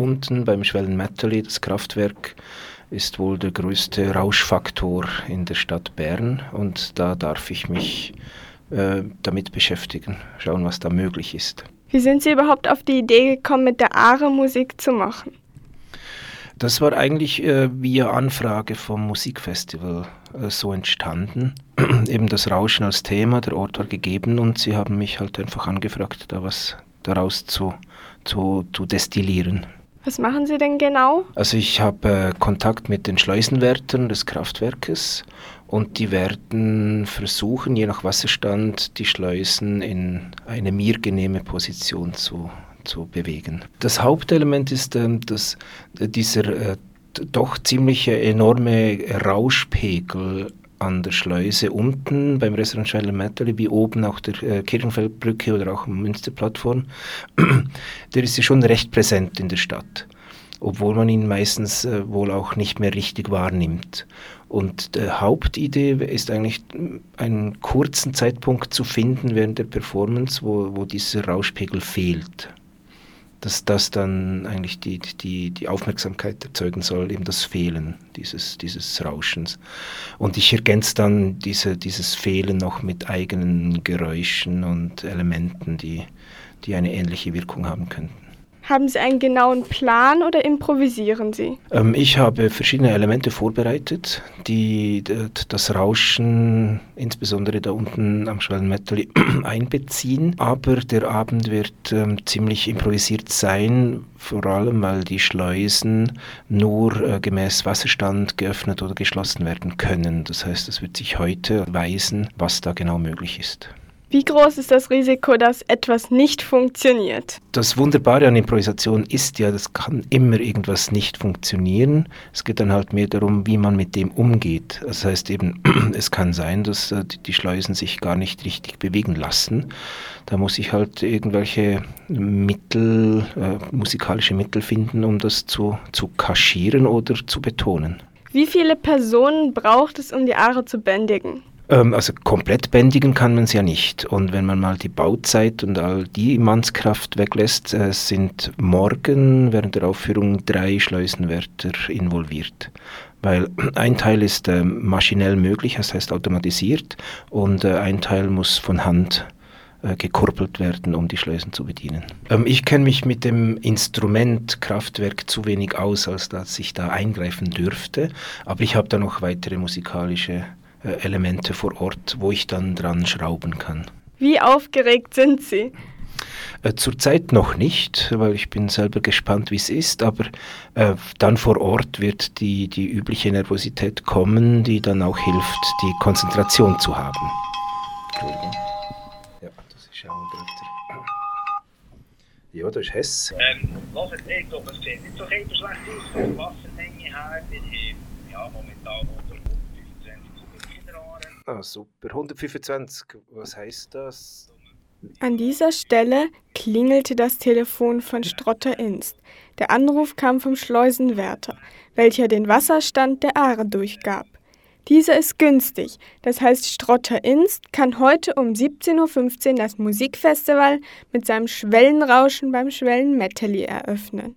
unten beim Schwellenmetteli, das Kraftwerk, ist wohl der größte Rauschfaktor in der Stadt Bern und da darf ich mich äh, damit beschäftigen, schauen, was da möglich ist. Wie sind Sie überhaupt auf die Idee gekommen, mit der Aare Musik zu machen? Das war eigentlich äh, via Anfrage vom Musikfestival äh, so entstanden. Eben das Rauschen als Thema, der Ort war gegeben und sie haben mich halt einfach angefragt, da was daraus zu, zu, zu destillieren. Was machen Sie denn genau? Also ich habe äh, Kontakt mit den Schleusenwärtern des Kraftwerkes und die werden versuchen, je nach Wasserstand, die Schleusen in eine mir genehme Position zu zu bewegen. Das Hauptelement ist, ähm, dass dieser äh, doch ziemliche enorme Rauschpegel an der Schleuse unten beim Restaurant Schweiler Metteli, wie oben auch der äh, Kirchenfeldbrücke oder auch Münsterplattform, der ist ja schon recht präsent in der Stadt, obwohl man ihn meistens äh, wohl auch nicht mehr richtig wahrnimmt. Und die Hauptidee ist eigentlich, einen kurzen Zeitpunkt zu finden während der Performance, wo, wo dieser Rauschpegel fehlt dass das dann eigentlich die, die, die Aufmerksamkeit erzeugen soll, eben das Fehlen dieses, dieses Rauschens. Und ich ergänze dann diese, dieses Fehlen noch mit eigenen Geräuschen und Elementen, die, die eine ähnliche Wirkung haben könnten. Haben Sie einen genauen Plan oder improvisieren Sie? Ähm, ich habe verschiedene Elemente vorbereitet, die das Rauschen, insbesondere da unten am Schwellenmetteli, einbeziehen. Aber der Abend wird ähm, ziemlich improvisiert sein, vor allem weil die Schleusen nur äh, gemäß Wasserstand geöffnet oder geschlossen werden können. Das heißt, es wird sich heute weisen, was da genau möglich ist. Wie groß ist das Risiko, dass etwas nicht funktioniert? Das Wunderbare an Improvisation ist ja, das kann immer irgendwas nicht funktionieren. Es geht dann halt mehr darum, wie man mit dem umgeht. Das heißt eben, es kann sein, dass äh, die Schleusen sich gar nicht richtig bewegen lassen. Da muss ich halt irgendwelche Mittel, äh, musikalische Mittel finden, um das zu, zu kaschieren oder zu betonen. Wie viele Personen braucht es, um die Aare zu bändigen? Ähm, also komplett bändigen kann man es ja nicht. Und wenn man mal die Bauzeit und all die Mannskraft weglässt, äh, sind morgen während der Aufführung drei Schleusenwärter involviert. Weil ein Teil ist äh, maschinell möglich, das heißt automatisiert, und äh, ein Teil muss von Hand gekurbelt werden, um die Schleusen zu bedienen. Ähm, ich kenne mich mit dem Instrument Kraftwerk zu wenig aus, als dass ich da eingreifen dürfte, aber ich habe da noch weitere musikalische Elemente vor Ort, wo ich dann dran schrauben kann. Wie aufgeregt sind Sie? Äh, zurzeit noch nicht, weil ich bin selber gespannt, wie es ist, aber äh, dann vor Ort wird die, die übliche Nervosität kommen, die dann auch hilft, die Konzentration zu haben. Ja, das ist auch ein Dritter. Ja, das ist Hess. Ähm, was ich glaube, es sieht nicht so schlecht aus, von der Wassermenge her. Ja, momentan Ah, super. 125, was heißt das? An dieser Stelle klingelte das Telefon von Strotter Inst. Der Anruf kam vom Schleusenwärter, welcher den Wasserstand der Aare durchgab. Dieser ist günstig, das heißt Strotter Inst kann heute um 17.15 Uhr das Musikfestival mit seinem Schwellenrauschen beim Schwellenmetalli eröffnen.